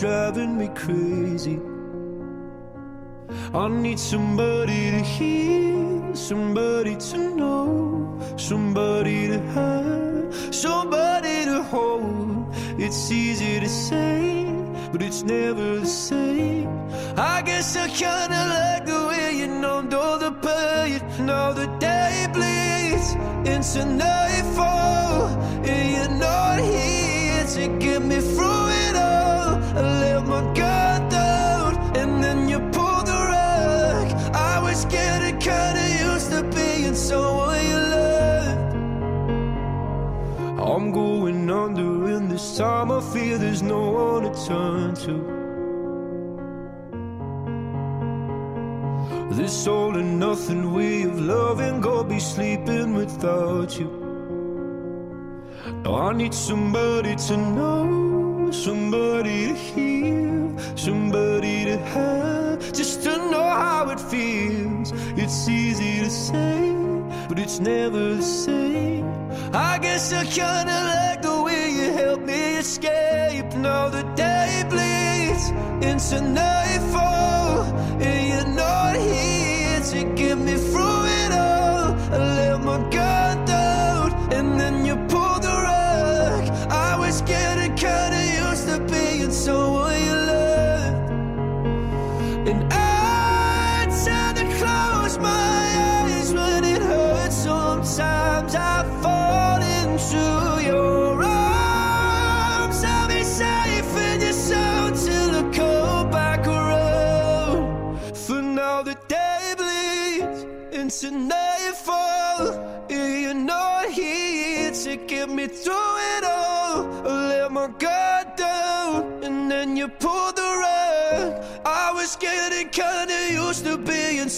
driving me crazy. I need somebody to hear, somebody to know, somebody to have, somebody to hold. It's easy to say, but it's never the same. I guess I kinda like the way you numbed all the pain. Now the day bleeds into nightfall, time I feel there's no one to turn to. This all and nothing way of loving, go be sleeping without you. Now I need somebody to know, somebody to hear, somebody to have, just to know how it feels. It's easy to say, but it's never the same. I guess I kinda like escape. Now the day bleeds into nightfall, and you're not here to get me through it all. I let my guard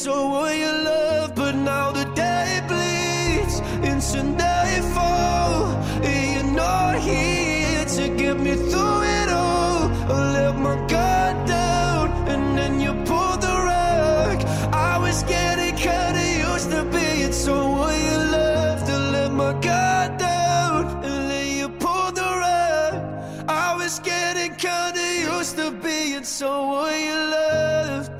being someone your love, but now the day bleeds into nightfall. and You're not here to get me through it all. I let my guard down, and then you pulled the rug. I was getting kinda used to being someone you loved. To let my guard down, and then you pulled the rug. I was getting kinda used to being someone you loved.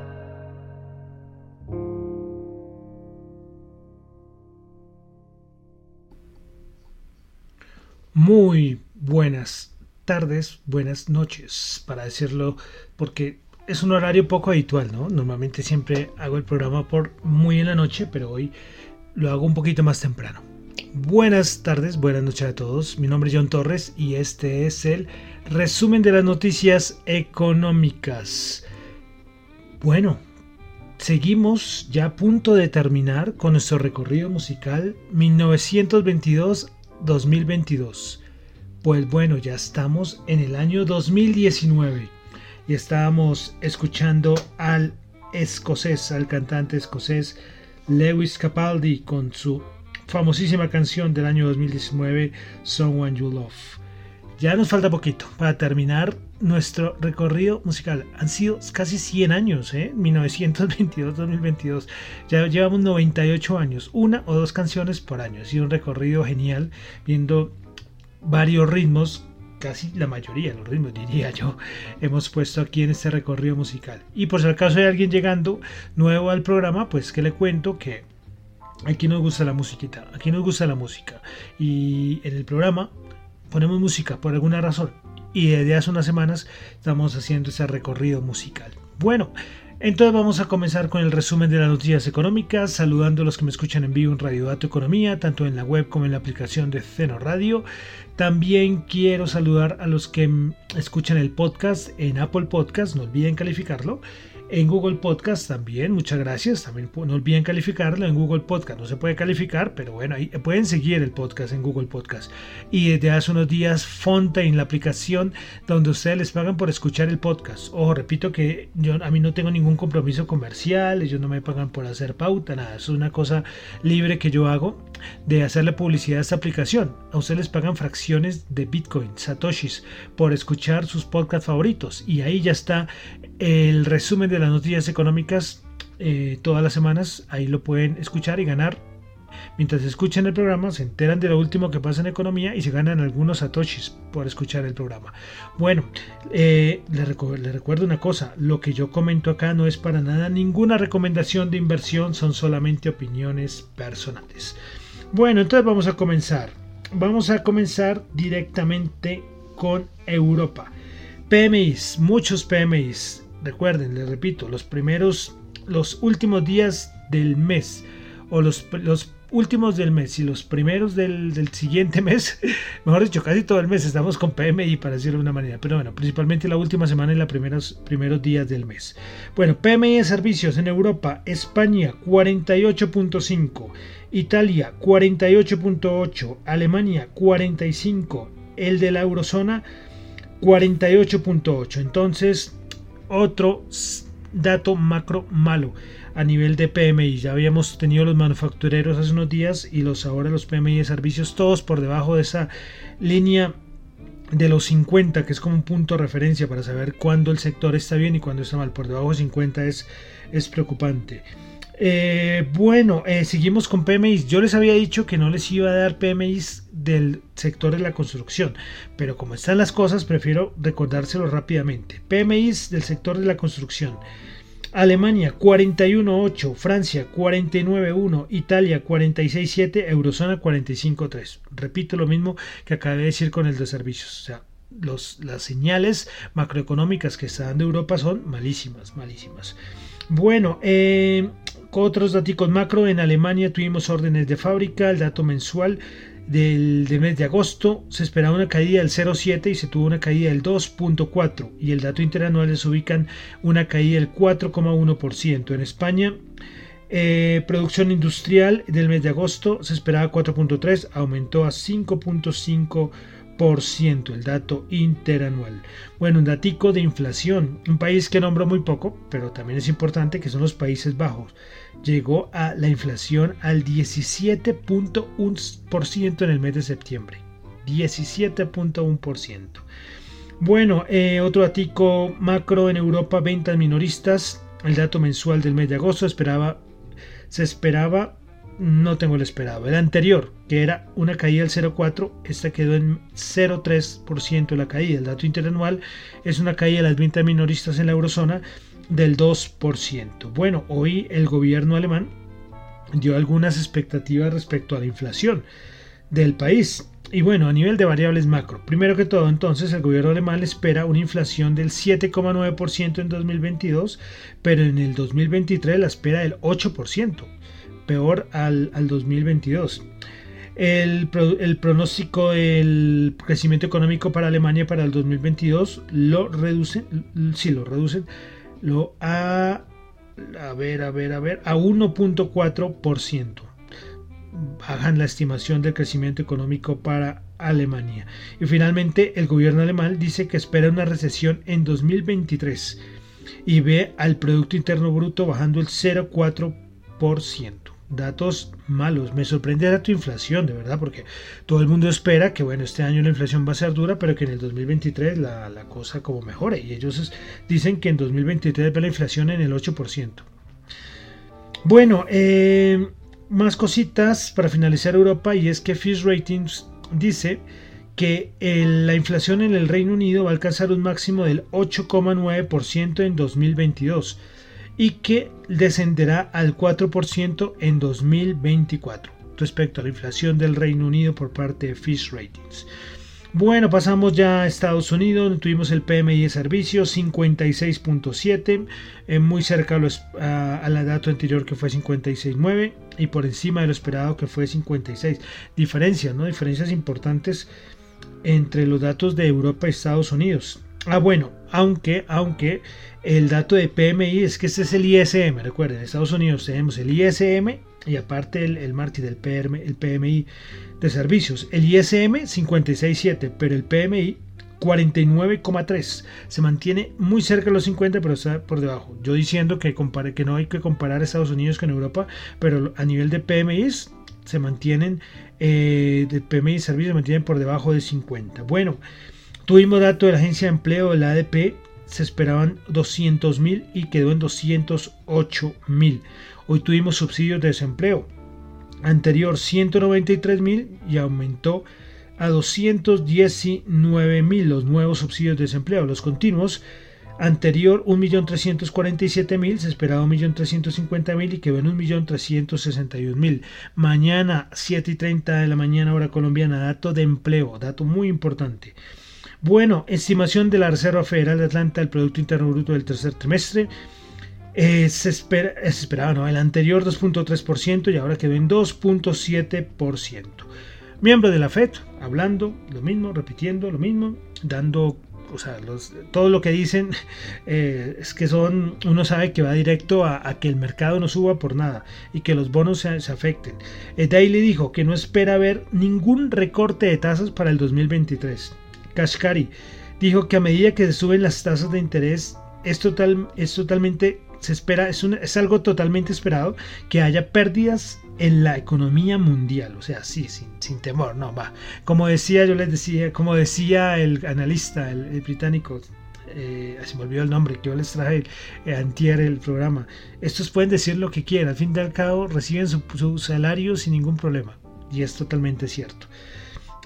Muy buenas tardes, buenas noches, para decirlo, porque es un horario poco habitual, ¿no? Normalmente siempre hago el programa por muy en la noche, pero hoy lo hago un poquito más temprano. Buenas tardes, buenas noches a todos. Mi nombre es John Torres y este es el resumen de las noticias económicas. Bueno, seguimos ya a punto de terminar con nuestro recorrido musical 1922-2022. Pues bueno, ya estamos en el año 2019 y estábamos escuchando al escocés, al cantante escocés Lewis Capaldi con su famosísima canción del año 2019, Someone You Love. Ya nos falta poquito para terminar nuestro recorrido musical. Han sido casi 100 años, ¿eh? 1922-2022. Ya llevamos 98 años, una o dos canciones por año. Ha sido un recorrido genial, viendo varios ritmos, casi la mayoría de los ritmos, diría yo, hemos puesto aquí en este recorrido musical. Y por si acaso hay alguien llegando nuevo al programa, pues que le cuento que aquí nos gusta la musiquita, aquí nos gusta la música. Y en el programa ponemos música por alguna razón. Y desde hace unas semanas estamos haciendo ese recorrido musical. Bueno, entonces vamos a comenzar con el resumen de las noticias económicas, saludando a los que me escuchan en vivo en Radio Dato Economía, tanto en la web como en la aplicación de Ceno Radio. También quiero saludar a los que escuchan el podcast en Apple Podcast, no olviden calificarlo. En Google Podcast también, muchas gracias. También no olviden calificarlo en Google Podcast. No se puede calificar, pero bueno, ahí pueden seguir el podcast en Google Podcast. Y desde hace unos días Fontaine, la aplicación donde ustedes les pagan por escuchar el podcast. Ojo, repito que yo a mí no tengo ningún compromiso comercial, ellos no me pagan por hacer pauta, nada. Es una cosa libre que yo hago de hacerle publicidad a esta aplicación. A ustedes les pagan fracciones de Bitcoin, Satoshis, por escuchar sus podcasts favoritos. Y ahí ya está el resumen de las noticias económicas eh, todas las semanas. Ahí lo pueden escuchar y ganar. Mientras escuchan el programa, se enteran de lo último que pasa en economía y se ganan algunos satoshis por escuchar el programa. Bueno, eh, les, recuerdo una cosa, lo que yo comento acá no es para nada ninguna recomendación de inversión, son solamente opiniones personales. Bueno, entonces vamos a comenzar. Vamos a comenzar directamente con Europa. PMIs, muchos PMIs. Recuerden, les repito, los primeros, los últimos días del mes o los, últimos del mes y los primeros del, siguiente mes, mejor dicho, casi todo el mes estamos con PMI para decirlo de una manera, pero bueno, principalmente la última semana y los primeros, primeros días del mes. Bueno, PMI de servicios en Europa, España 48.5, Italia 48.8, Alemania 45, el de la eurozona 48.8. Entonces, otro dato macro malo a nivel de PMI. Ya habíamos tenido los manufactureros hace unos días y los ahora los PMI de servicios todos por debajo de esa línea de los 50, que es como un punto de referencia para saber cuándo el sector está bien y cuándo está mal. Por debajo de 50 es, es preocupante. Eh, bueno, eh, seguimos con PMIs. Yo les había dicho que no les iba a dar PMIs del sector de la construcción, pero como están las cosas, prefiero recordárselo rápidamente. PMIs del sector de la construcción. Alemania 41.8, Francia 49.1, Italia 46.7, Eurozona 45.3. Repito lo mismo que acabé de decir con el de servicios. O sea, las señales macroeconómicas que está dando Europa son malísimas, malísimas. Bueno, eh, otros datos macro, en Alemania tuvimos órdenes de fábrica, el dato mensual del, mes de agosto se esperaba una caída del 0,7 y se tuvo una caída del 2,4 y el dato interanual les ubican una caída del 4,1%. En España, eh, producción industrial del mes de agosto se esperaba 4,3, aumentó a 5,5% el dato interanual. Bueno, un datico de inflación, un país que nombro muy poco, pero también es importante que son los Países Bajos. Llegó a la inflación al 17.1% en el mes de septiembre. 17.1%. Bueno, eh, otro datico macro en Europa, ventas minoristas. El dato mensual del mes de agosto esperaba, se esperaba no tengo el esperado. El anterior, que era una caída del 0,4, esta quedó en 0,3% la caída. El dato interanual es una caída de las ventas minoristas en la eurozona del 2%. Bueno, hoy el gobierno alemán dio algunas expectativas respecto a la inflación del país. Y bueno, a nivel de variables macro, primero que todo, entonces el gobierno alemán espera una inflación del 7,9% en 2022, pero en el 2023 la espera del 8% peor al, 2022. El, pronóstico del crecimiento económico para Alemania para el 2022 lo reducen, sí, lo reducen, lo a, a ver, a ver, a ver, a 1.4%. Bajan la estimación del crecimiento económico para Alemania. Y finalmente, el gobierno alemán dice que espera una recesión en 2023 y ve al Producto Interno Bruto bajando el 0,4% datos malos. Me sorprende la tu inflación, de verdad, porque todo el mundo espera que, bueno, este año la inflación va a ser dura, pero que en el 2023 la, cosa como mejore. Y ellos dicen que en 2023 ve la inflación en el 8%. Bueno, eh, más cositas para finalizar Europa, y es que Fitch Ratings dice que la inflación en el Reino Unido va a alcanzar un máximo del 8,9% en 2022 y que descenderá al 4% en 2024 respecto a la inflación del Reino Unido por parte de Fish Ratings. Bueno, pasamos ya a Estados Unidos, donde tuvimos el PMI de servicios 56.7, eh, muy cerca a, la dato anterior que fue 56.9 y por encima de lo esperado que fue 56. Diferencias, ¿no? Diferencias importantes entre los datos de Europa y Estados Unidos. Ah, bueno, aunque, aunque el dato de PMI es que este es el ISM, recuerden, en Estados Unidos tenemos el ISM y aparte el, el marketing del PRM, el PMI de servicios. El ISM 56.7, pero el PMI 49,3. Se mantiene muy cerca de los 50, pero está por debajo. Yo diciendo que, compare, que no hay que comparar Estados Unidos con Europa, pero a nivel de PMI se mantienen, eh, de PMI servicios se mantienen por debajo de 50. Bueno, tuvimos dato de la agencia de empleo, del ADP, se esperaban 200 mil y quedó en 208 mil. Hoy tuvimos subsidios de desempleo. Anterior 193 mil y aumentó a 219 mil los nuevos subsidios de desempleo. Los continuos anterior 1.347.000, se esperaba 1.350.000 y quedó en 1.361.000. Mañana 7 y 30 de la mañana hora colombiana, dato de empleo, dato muy importante. Bueno, estimación de la Reserva Federal de Atlanta del Producto Interno Bruto del tercer trimestre. Eh, se, ¿no? El anterior 2.3% y ahora quedó en 2.7%. Miembro de la FED, hablando lo mismo, repitiendo lo mismo, dando, o sea, todo lo que dicen eh, es que son, uno sabe que va directo a, que el mercado no suba por nada y que los bonos se, afecten. Eh, dijo que no espera ver ningún recorte de tasas para el 2023. Kashkari dijo que a medida que se suben las tasas de interés es, total, es totalmente se espera, es, es algo totalmente esperado que haya pérdidas en la economía mundial. O sea, sí, sin, temor, no, va. Como decía, yo les decía, como decía el analista, el, británico, eh, se me olvidó el nombre, que yo les traje eh, antier el programa. Estos pueden decir lo que quieran, al fin y al cabo reciben su, su salario sin ningún problema. Y es totalmente cierto.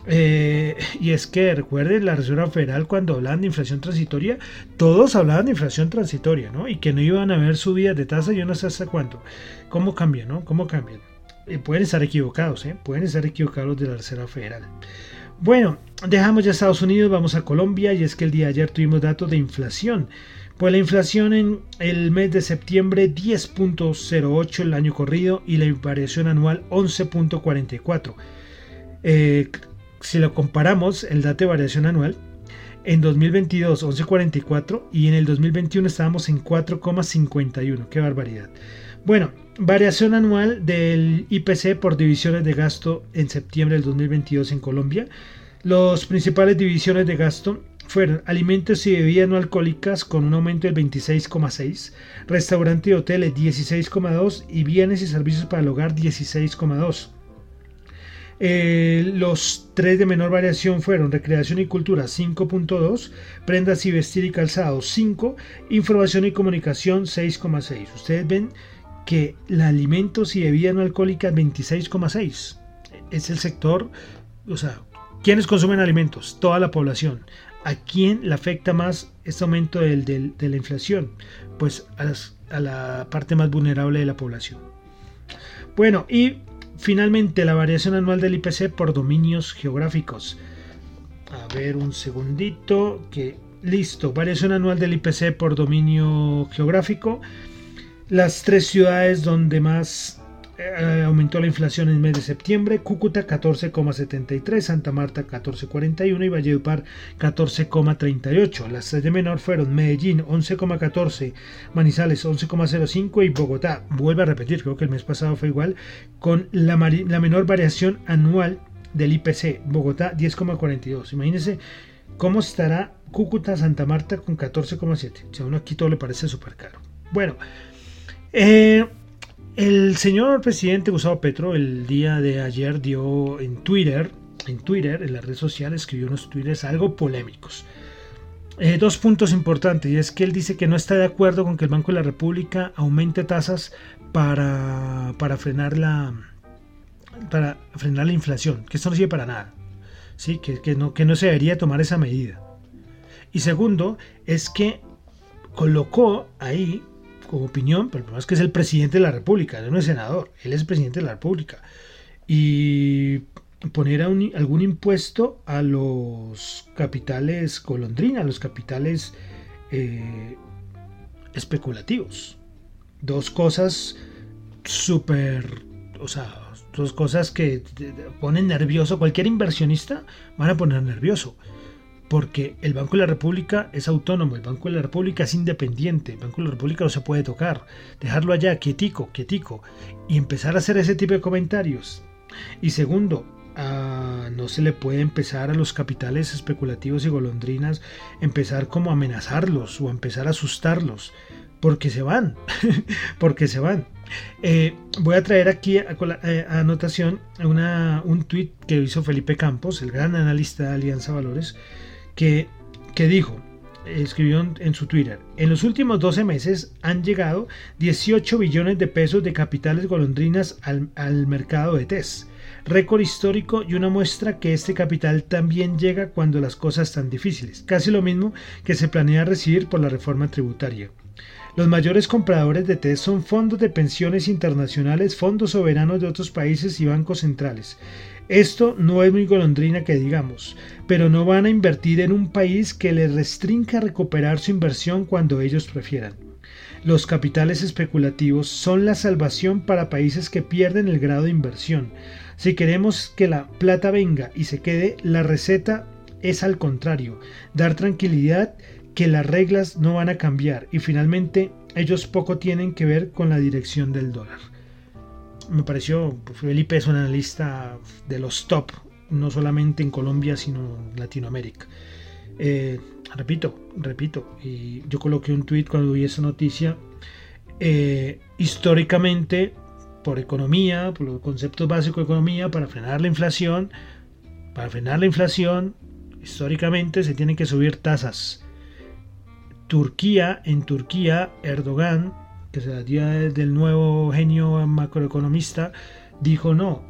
Eh, y es que recuerden la Reserva Federal cuando hablaban de inflación transitoria, todos hablaban de inflación transitoria, ¿no? Y que no iban a haber subidas de tasa, yo no sé hasta cuánto. ¿Cómo cambian, no? ¿Cómo cambian? Eh, pueden estar equivocados, ¿eh? Pueden estar equivocados de la Reserva Federal. Bueno, dejamos ya Estados Unidos, vamos a Colombia y es que el día de ayer tuvimos datos de inflación. Pues la inflación en el mes de septiembre 10.08 el año corrido y la variación anual 11.44. Eh, si lo comparamos, el dato de variación anual, en 2022 11.44 y en el 2021 estábamos en 4,51. Qué barbaridad. Bueno, variación anual del IPC por divisiones de gasto en septiembre del 2022 en Colombia. Los principales divisiones de gasto fueron alimentos y bebidas no alcohólicas con un aumento del 26,6, restaurante y hoteles 16,2 y bienes y servicios para el hogar 16,2. Eh, los tres de menor variación fueron recreación y cultura 5.2, prendas y vestir y calzado 5, información y comunicación 6.6. Ustedes ven que la alimentos y bebidas no alcohólicas 26,6. Es el sector, o sea, ¿quiénes consumen alimentos? Toda la población. ¿A quién le afecta más este aumento del, de la inflación? Pues a, a la parte más vulnerable de la población. Bueno, y Finalmente, la variación anual del IPC por dominios geográficos. A ver un segundito, que listo, variación anual del IPC por dominio geográfico. Las tres ciudades donde más eh, aumentó la inflación en el mes de septiembre, Cúcuta 14,73, Santa Marta 14,41 y Valledupar 14,38. Las de menor fueron Medellín 11,14, Manizales 11,05 y Bogotá, vuelve a repetir, creo que el mes pasado fue igual, con la, la menor variación anual del IPC, Bogotá 10,42. Imagínense cómo estará Cúcuta, Santa Marta con 14,7. Si a uno aquí todo le parece súper caro. Bueno, eh, el señor presidente Gustavo Petro el día de ayer dio en Twitter, en Twitter, en la red social, escribió unos tweets algo polémicos. Eh, dos puntos importantes, y es que él dice que no está de acuerdo con que el Banco de la República aumente tasas para, para frenar la para frenar la inflación, que esto no sirve para nada. ¿sí? Que, que, no, que no se debería tomar esa medida. Y segundo, es que colocó ahí como opinión, pero el problema es que es el presidente de la República, no es senador, él es presidente de la República. Y poner algún impuesto a los capitales golondrina, a los capitales eh, especulativos. Dos cosas súper, o sea, dos cosas que ponen nervioso, cualquier inversionista van a poner nervioso. Porque el Banco de la República es autónomo, el Banco de la República es independiente, el Banco de la República no se puede tocar, dejarlo allá quietico, quietico, y empezar a hacer ese tipo de comentarios. Y segundo, no se le puede empezar a los capitales especulativos y golondrinas, empezar como a amenazarlos o a empezar a asustarlos, porque se van, porque se van. Eh, voy a traer aquí a, eh, anotación una, un tuit que hizo Felipe Campos, el gran analista de Alianza Valores, que, dijo, escribió en su Twitter, en los últimos 12 meses han llegado 18 billones de pesos de capitales golondrinas al, al mercado de TES. Récord histórico y una muestra que este capital también llega cuando las cosas están difíciles, casi lo mismo que se planea recibir por la reforma tributaria. Los mayores compradores de TES son fondos de pensiones internacionales, fondos soberanos de otros países y bancos centrales. Esto no es muy golondrina que digamos, pero no van a invertir en un país que les restrinja recuperar su inversión cuando ellos prefieran. Los capitales especulativos son la salvación para países que pierden el grado de inversión. Si queremos que la plata venga y se quede, la receta es al contrario, dar tranquilidad que las reglas no van a cambiar y finalmente ellos poco tienen que ver con la dirección del dólar me pareció, pues, Felipe es un analista de los top, no solamente en Colombia, sino en Latinoamérica. Eh, repito, repito, y yo coloqué un tweet cuando vi esa noticia. Eh, históricamente, por economía, por los conceptos básicos de economía, para frenar la inflación, para frenar la inflación, históricamente se tienen que subir tasas. Turquía, en Turquía, Erdogan que se día del nuevo genio macroeconomista, dijo no,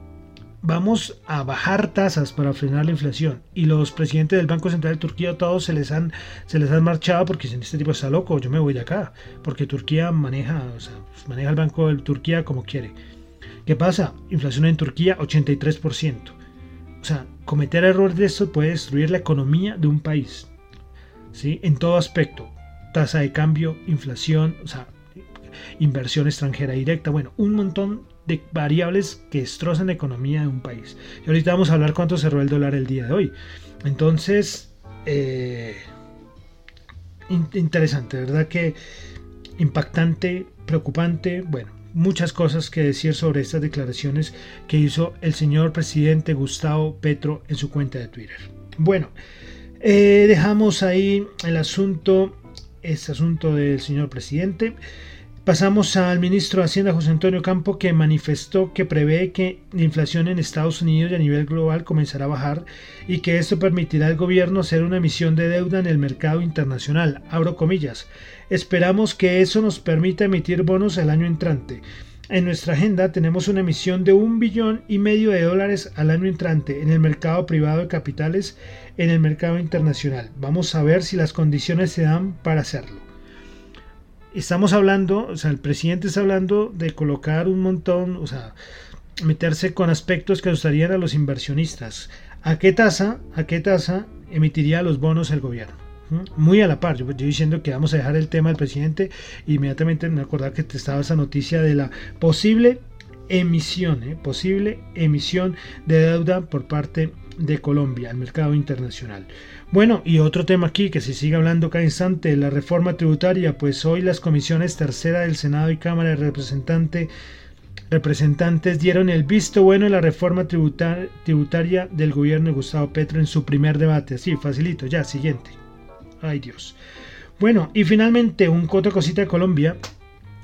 vamos a bajar tasas para frenar la inflación. Y los presidentes del Banco Central de Turquía todos se les han, se les han marchado porque dicen, este tipo está loco, yo me voy de acá. Porque Turquía maneja, pues, maneja el Banco de Turquía como quiere. ¿Qué pasa? Inflación en Turquía 83%. O sea, cometer errores de esto puede destruir la economía de un país. ¿sí? En todo aspecto. Tasa de cambio, inflación, o sea, inversión extranjera directa, bueno, un montón de variables que destrozan la economía de un país. Y ahorita vamos a hablar cuánto cerró el dólar el día de hoy. Entonces, eh, interesante, ¿verdad? Que impactante, preocupante, bueno, muchas cosas que decir sobre estas declaraciones que hizo el señor presidente Gustavo Petro en su cuenta de Twitter. Bueno, eh, dejamos ahí el asunto, este asunto del señor presidente. Pasamos al ministro de Hacienda José Antonio Campo que manifestó que prevé que la inflación en Estados Unidos y a nivel global comenzará a bajar y que esto permitirá al gobierno hacer una emisión de deuda en el mercado internacional. Abro comillas. Esperamos que eso nos permita emitir bonos el año entrante. En nuestra agenda tenemos una emisión de un billón y medio de dólares al año entrante en el mercado privado de capitales en el mercado internacional. Vamos a ver si las condiciones se dan para hacerlo estamos hablando, o sea, el presidente está hablando de colocar un montón, o sea, meterse con aspectos que asustarían a los inversionistas. ¿A qué tasa, a qué tasa emitiría los bonos el gobierno? ¿Mm? Muy a la par, yo, diciendo que vamos a dejar el tema del presidente, inmediatamente me acordaba que estaba esa noticia de la posible emisión, ¿eh? posible emisión de deuda por parte de Colombia al mercado internacional. Bueno, y otro tema aquí que se sigue hablando cada instante, la reforma tributaria, pues hoy las comisiones tercera del Senado y Cámara de Representante, Representantes dieron el visto bueno en la reforma tributaria del gobierno de Gustavo Petro en su primer debate. Así, facilito, ya, siguiente. Ay Dios. Bueno, y finalmente un otra cosita de Colombia.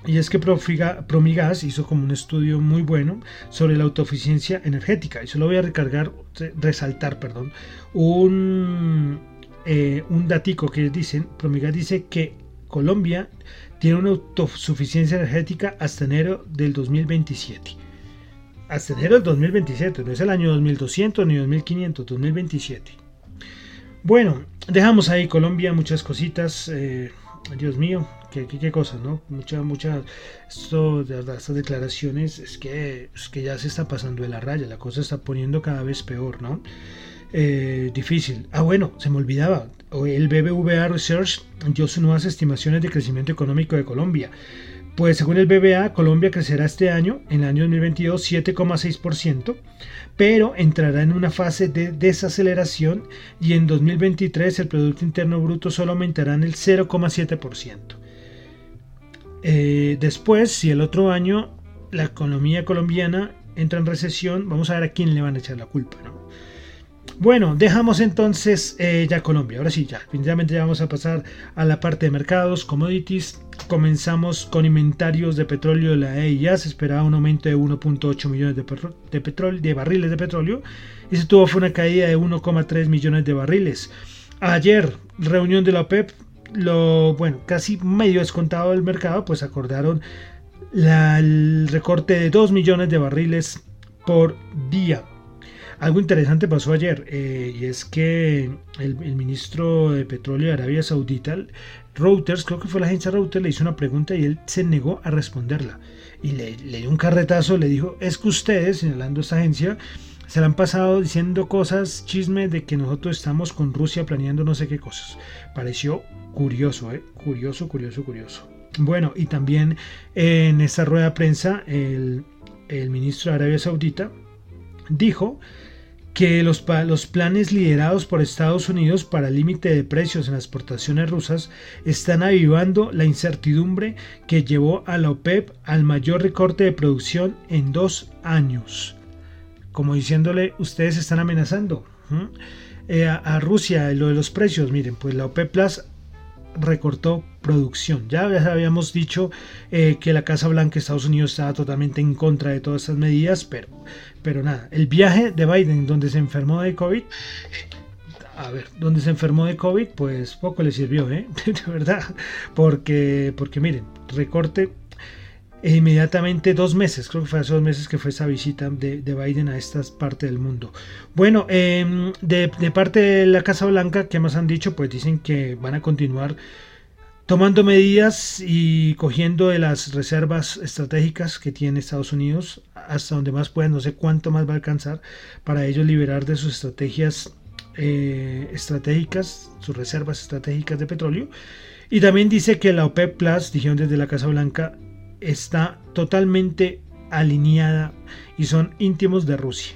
Y es que Promigas hizo como un estudio muy bueno sobre la autoeficiencia energética. Y solo voy a recargar, resaltar, perdón, un, eh, un datico que dicen, Promigas dice que Colombia tiene una autosuficiencia energética hasta enero del 2027. Hasta enero del 2027, no es el año 2200 ni 2500, 2027. Bueno, dejamos ahí Colombia, muchas cositas. Eh, Dios mío, qué, qué, cosas, ¿no? Muchas, muchas, de estas declaraciones es que, es que ya se está pasando de la raya, la cosa está poniendo cada vez peor, ¿no? Eh, difícil. Ah, bueno, se me olvidaba. El BBVA Research dio sus nuevas estimaciones de crecimiento económico de Colombia Pues según el BBA, Colombia crecerá este año, en el año 2022, 7,6%, pero entrará en una fase de desaceleración y en 2023 el Producto Interno Bruto solo aumentará en el 0,7%. Eh, después, si el otro año la economía colombiana entra en recesión, vamos a ver a quién le van a echar la culpa. ¿no? Bueno, dejamos entonces eh, ya Colombia. Ahora sí, ya, ya vamos a pasar a la parte de mercados, commodities. Comenzamos con inventarios de petróleo de la EIA. Se esperaba un aumento de 1.8 millones de, de, petróleo, de barriles de petróleo y se tuvo fue una caída de 1,3 millones de barriles. Ayer, reunión de la OPEP, lo bueno, casi medio descontado del mercado, pues acordaron el recorte de 2 millones de barriles por día. Algo interesante pasó ayer eh, y es que el, ministro de Petróleo de Arabia Saudita, Reuters, creo que fue la agencia Reuters, le hizo una pregunta y él se negó a responderla. Y le, dio un carretazo, le dijo, es que ustedes, señalando esta agencia, se la han pasado diciendo cosas, chisme de que nosotros estamos con Rusia planeando no sé qué cosas. Pareció curioso, ¿eh? Curioso, curioso, curioso. Bueno, y también en esta rueda de prensa, el, el ministro de Arabia Saudita dijo que los, los, planes liderados por Estados Unidos para el límite de precios en las exportaciones rusas están avivando la incertidumbre que llevó a la OPEP al mayor recorte de producción en dos años. Como diciéndole, ustedes están amenazando eh, a, a, Rusia lo de los precios. Miren, pues la OPEP Plus recortó producción. Ya habíamos dicho eh, que la Casa Blanca de Estados Unidos estaba totalmente en contra de todas estas medidas, pero, pero nada, el viaje de Biden donde se enfermó de COVID, a ver, donde se enfermó de COVID, pues poco le sirvió, ¿eh? de verdad, porque, porque miren, recorte e inmediatamente dos meses, creo que fue hace dos meses que fue esa visita de, Biden a esta parte del mundo. Bueno, em, de, parte de la Casa Blanca, ¿qué más han dicho? Pues dicen que van a continuar tomando medidas y cogiendo de las reservas estratégicas que tiene Estados Unidos hasta donde más puedan, no sé cuánto más va a alcanzar para ellos liberar de sus estrategias eh, estratégicas, sus reservas estratégicas de petróleo. Y también dice que la OPEP Plus, dijeron desde la Casa Blanca, está totalmente alineada y son íntimos de Rusia.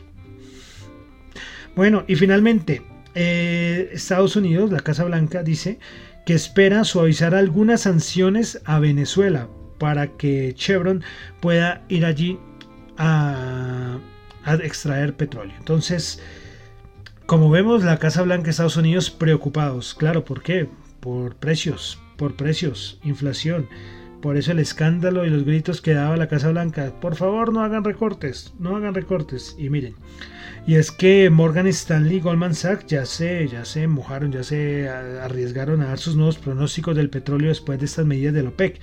Bueno, y finalmente, eh, Estados Unidos, la Casa Blanca, dice que espera suavizar algunas sanciones a Venezuela para que Chevron pueda ir allí a, a extraer petróleo. Entonces, como vemos, la Casa Blanca, Estados Unidos preocupados. Claro, ¿por qué? Por precios, por precios, inflación. Por eso el escándalo y los gritos que daba la Casa Blanca, por favor no hagan recortes, no hagan recortes. Y miren, y es que Morgan Stanley y Goldman Sachs ya se, ya se mojaron, ya se arriesgaron a dar sus nuevos pronósticos del petróleo después de estas medidas de la OPEC.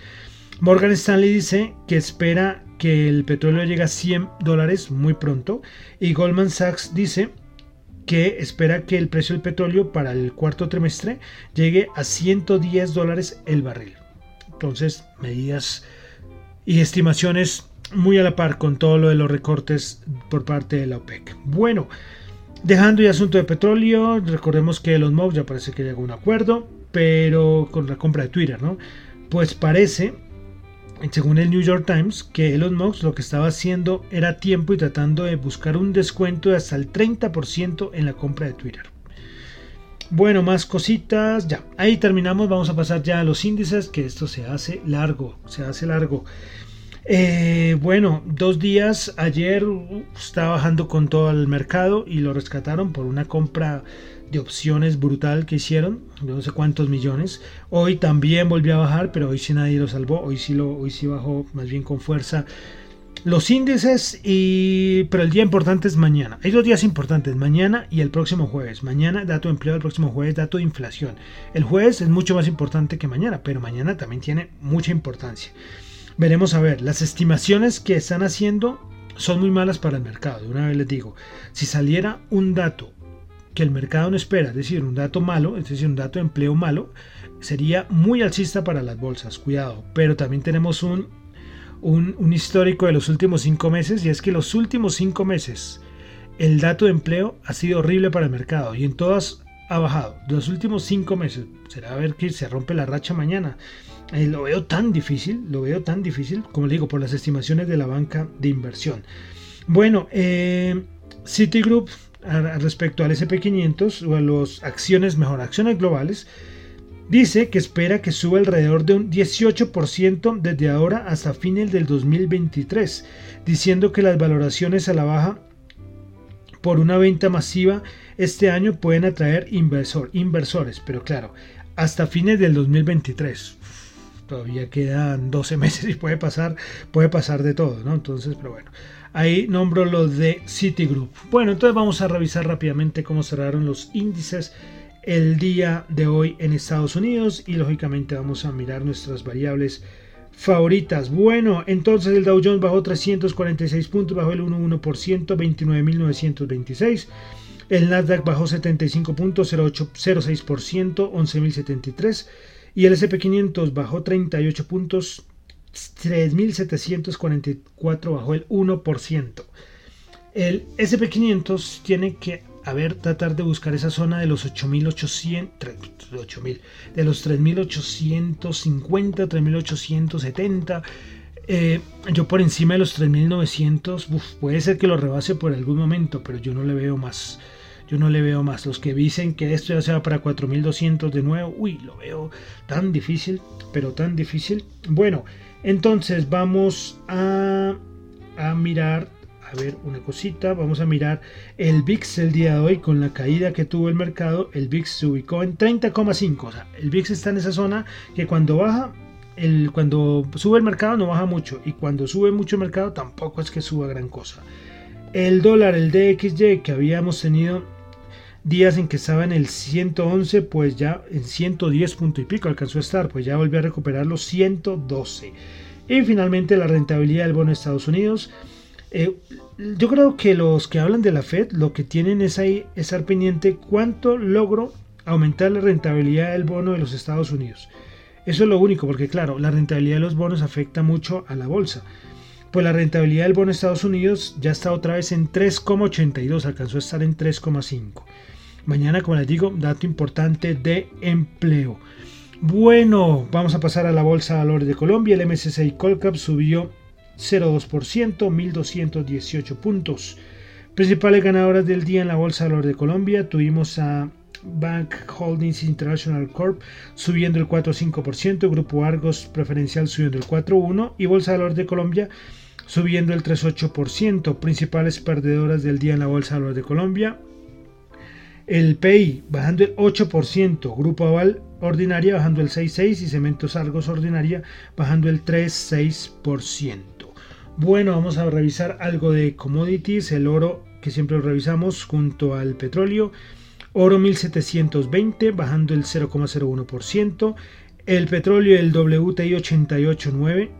Morgan Stanley dice que espera que el petróleo llegue a 100 dólares muy pronto y Goldman Sachs dice que espera que el precio del petróleo para el cuarto trimestre llegue a 110 dólares el barril. Entonces, medidas y estimaciones muy a la par con todo lo de los recortes por parte de la OPEC. Bueno, dejando el asunto de petróleo, recordemos que los Musk ya parece que llegó a un acuerdo, pero con la compra de Twitter, ¿no? Pues parece, según el New York Times, que Elon Musk lo que estaba haciendo era tiempo y tratando de buscar un descuento de hasta el 30% en la compra de Twitter. Bueno, más cositas. Ya, ahí terminamos. Vamos a pasar ya a los índices, que esto se hace largo, se hace largo. Eh, bueno, dos días. Ayer estaba bajando con todo el mercado y lo rescataron por una compra de opciones brutal que hicieron, no sé cuántos millones. Hoy también volvió a bajar, pero hoy sí nadie lo salvó. Hoy sí, lo, hoy sí bajó más bien con fuerza los índices y pero el día importante es mañana. Hay dos días importantes, mañana y el próximo jueves. Mañana dato de empleo, el próximo jueves dato de inflación. El jueves es mucho más importante que mañana, pero mañana también tiene mucha importancia. Veremos a ver, las estimaciones que están haciendo son muy malas para el mercado. De una vez les digo, si saliera un dato que el mercado no espera, es decir, un dato malo, es decir, un dato de empleo malo, sería muy alcista para las bolsas, cuidado. Pero también tenemos un un, histórico de los últimos cinco meses y es que los últimos cinco meses el dato de empleo ha sido horrible para el mercado y en todas ha bajado. Los últimos cinco meses. Será a ver que se rompe la racha mañana. Eh, lo veo tan difícil, lo veo tan difícil, como le digo, por las estimaciones de la banca de inversión. Bueno, eh, Citigroup respecto al SP500 o a las acciones, mejor, acciones globales, dice que espera que suba alrededor de un 18% desde ahora hasta fines del 2023, diciendo que las valoraciones a la baja por una venta masiva este año pueden atraer inversor, inversores, pero claro, hasta fines del 2023. Todavía quedan 12 meses y puede pasar, puede pasar de todo, ¿no? Entonces, pero bueno. Ahí nombro los de Citigroup. Bueno, entonces vamos a revisar rápidamente cómo cerraron los índices el día de hoy en Estados Unidos y lógicamente vamos a mirar nuestras variables favoritas. Bueno, entonces el Dow Jones bajó 346 puntos, bajó el 1,1%, 29.926. El Nasdaq bajó 75 puntos, 0,06%, 11.073. Y el SP500 bajó 38 puntos, 3.744 bajó el 1%. El SP500 tiene que a ver, tratar de buscar esa zona de los 8800, 8000, de los 3850, 3870. Eh, yo por encima de los 3900, puede ser que lo rebase por algún momento, pero yo no le veo más. Yo no le veo más. Los que dicen que esto ya sea para 4200 de nuevo, uy, lo veo tan difícil, pero tan difícil. Bueno, entonces vamos a, a mirar ver una cosita, vamos a mirar el VIX el día de hoy con la caída que tuvo el mercado, el VIX se ubicó en 30,5, o sea, el VIX está en esa zona que cuando baja, el, cuando sube el mercado no baja mucho y cuando sube mucho el mercado tampoco es que suba gran cosa. El dólar, el DXY que habíamos tenido días en que estaba en el 111, pues ya en 110 punto y pico alcanzó a estar, pues ya volvió a recuperar los 112. Y finalmente la rentabilidad del bono de Estados Unidos. Eh, yo creo que los que hablan de la Fed lo que tienen es ahí estar pendiente cuánto logro aumentar la rentabilidad del bono de los Estados Unidos. Eso es lo único, porque claro, la rentabilidad de los bonos afecta mucho a la bolsa. Pues la rentabilidad del bono de Estados Unidos ya está otra vez en 3,82, alcanzó a estar en 3,5. Mañana, como les digo, dato importante de empleo. Bueno, vamos a pasar a la Bolsa de Valores de Colombia. El MSCI Colcap subió 0,2%, 1.218 puntos. Principales ganadoras del día en la Bolsa de Valores de Colombia. Tuvimos a Bank Holdings International Corp subiendo el 4,5%, Grupo Argos Preferencial subiendo el 4,1% y Bolsa de Valores de Colombia subiendo el 3,8%. Principales perdedoras del día en la Bolsa de Valores de Colombia. El PI bajando el 8%, Grupo Aval Ordinaria bajando el 6,6% y Cementos Argos Ordinaria bajando el 3,6%. Bueno, vamos a revisar algo de commodities, el oro que siempre lo revisamos junto al petróleo. Oro 1720 bajando el 0,01%. El petróleo el WTI 889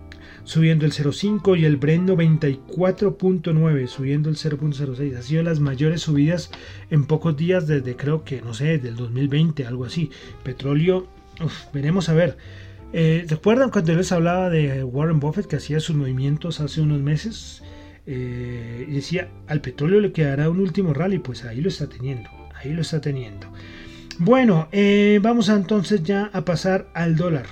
subiendo el 0,5 y el Brent 94.9 subiendo el 0.06. Ha sido las mayores subidas en pocos días desde creo que, no sé, desde el 2020, algo así. Petróleo, veremos a ver. Eh, ¿Recuerdan cuando les hablaba de Warren Buffett que hacía sus movimientos hace unos meses? Eh, y decía, al petróleo le quedará un último rally, pues ahí lo está teniendo, ahí lo está teniendo. Bueno, eh, vamos entonces ya a pasar al dólar.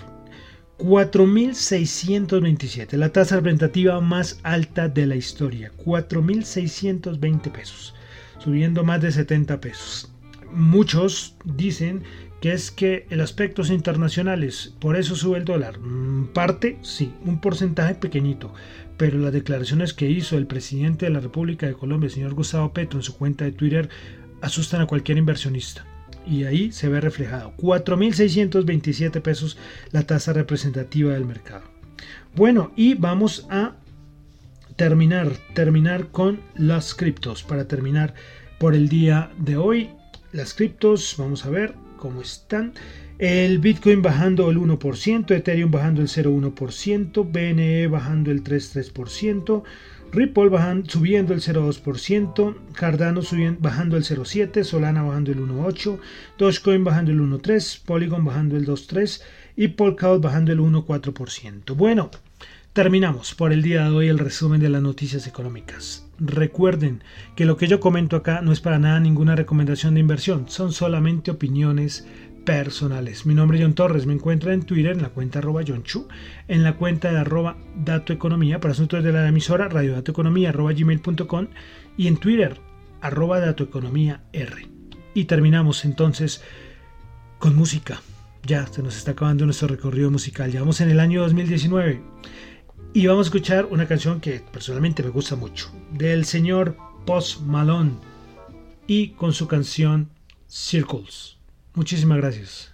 4.627, la tasa representativa más alta de la historia, 4.620 pesos, subiendo más de 70 pesos. Muchos dicen que es que el aspectos internacionales, por eso sube el dólar. Mm, parte, sí, un porcentaje pequeñito, pero las declaraciones que hizo el presidente de la República de Colombia, el señor Gustavo Petro, en su cuenta de Twitter, asustan a cualquier inversionista y ahí se ve reflejado 4.627 pesos la tasa representativa del mercado. Bueno, y vamos a terminar, terminar con las criptos. Para terminar por el día de hoy, las criptos, vamos a ver cómo están. El Bitcoin bajando el 1%, Ethereum bajando el 0,1%, BNE bajando el 3,3%, Ripple bajando, subiendo el 0,2%, Cardano bajando el 0,7%, Solana bajando el 1,8%, Dogecoin bajando el 1,3%, Polygon bajando el 2,3% y Polkadot bajando el 1,4%. Bueno, Terminamos por el día de hoy el resumen de las noticias económicas. Recuerden que lo que yo comento acá no es para nada ninguna recomendación de inversión, son solamente opiniones personales. Mi nombre es John Torres, me encuentra en Twitter en la cuenta arroba John Chu, en la cuenta de arroba datoeconomía para asuntos de la emisora radiodatoeconomía arroba gmail.com y en Twitter arroba datoeconomía R. Y terminamos entonces con música. Ya se nos está acabando nuestro recorrido musical, ya vamos en el año 2019 y vamos a escuchar una canción que personalmente me gusta mucho, del señor Post Malone y con su canción Circles. Muchísimas gracias.